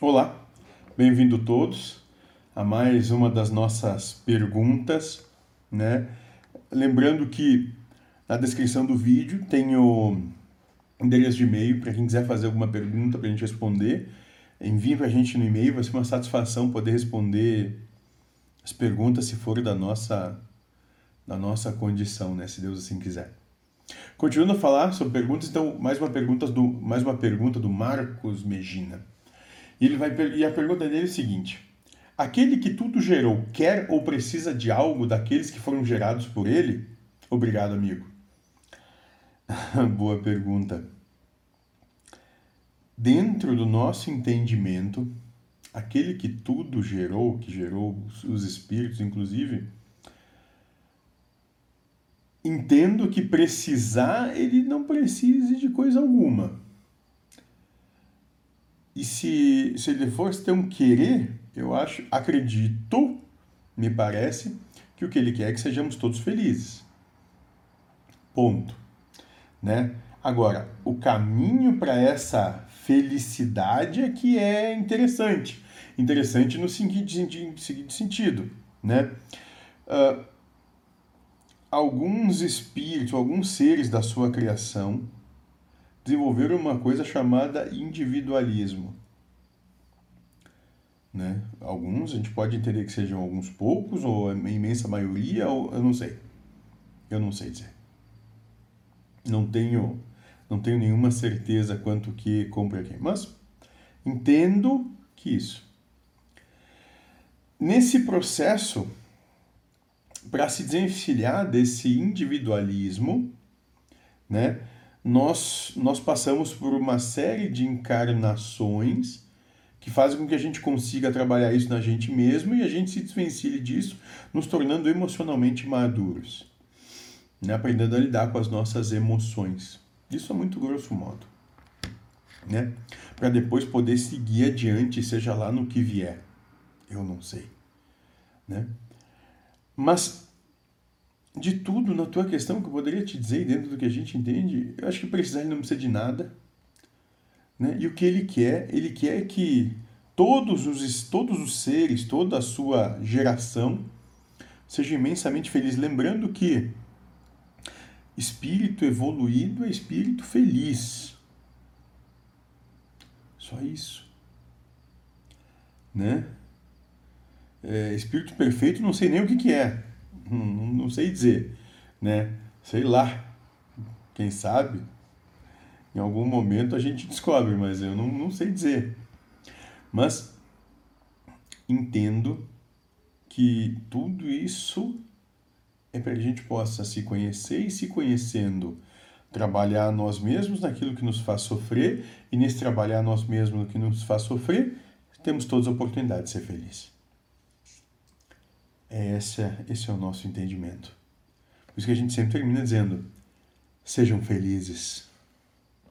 Olá, bem-vindo todos a mais uma das nossas perguntas, né? Lembrando que na descrição do vídeo tem o endereço de e-mail para quem quiser fazer alguma pergunta para a gente responder. Envie para a gente no e-mail, vai ser uma satisfação poder responder as perguntas se for da nossa da nossa condição, né? Se Deus assim quiser. Continuando a falar sobre perguntas, então mais uma pergunta do mais uma pergunta do Marcos Megina. E, ele vai, e a pergunta dele é a seguinte: Aquele que tudo gerou quer ou precisa de algo daqueles que foram gerados por ele? Obrigado, amigo. Boa pergunta. Dentro do nosso entendimento, aquele que tudo gerou, que gerou os espíritos, inclusive, entendo que precisar, ele não precise de coisa alguma. E se, se ele fosse ter um querer, eu acho, acredito, me parece, que o que ele quer é que sejamos todos felizes. Ponto. Né? Agora, o caminho para essa felicidade é que é interessante. Interessante no seguinte, sentido. Né? Uh, alguns espíritos, alguns seres da sua criação desenvolveram uma coisa chamada individualismo. Né? Alguns a gente pode entender que sejam alguns poucos, ou a imensa maioria, ou eu não sei. Eu não sei dizer. Não tenho, não tenho nenhuma certeza quanto que compra quem, mas entendo que isso. Nesse processo, para se desenfilhar desse individualismo, né? Nós, nós passamos por uma série de encarnações que fazem com que a gente consiga trabalhar isso na gente mesmo e a gente se desvencilhe disso, nos tornando emocionalmente maduros, né? aprendendo a lidar com as nossas emoções. Isso é muito grosso modo. Né? Para depois poder seguir adiante, seja lá no que vier. Eu não sei. Né? Mas de tudo na tua questão que eu poderia te dizer dentro do que a gente entende, eu acho que precisar ele não precisa de nada. Né? E o que ele quer? Ele quer que todos os, todos os seres, toda a sua geração seja imensamente feliz. Lembrando que espírito evoluído é espírito feliz. Só isso. Né? É, espírito perfeito, não sei nem o que, que é. Não, não sei dizer, né? Sei lá. Quem sabe? Em algum momento a gente descobre, mas eu não, não sei dizer. Mas entendo que tudo isso é para que a gente possa se conhecer e se conhecendo, trabalhar nós mesmos naquilo que nos faz sofrer e nesse trabalhar nós mesmos no que nos faz sofrer, temos todas a oportunidade de ser felizes. É essa, esse é o nosso entendimento. Por isso que a gente sempre termina dizendo: sejam felizes.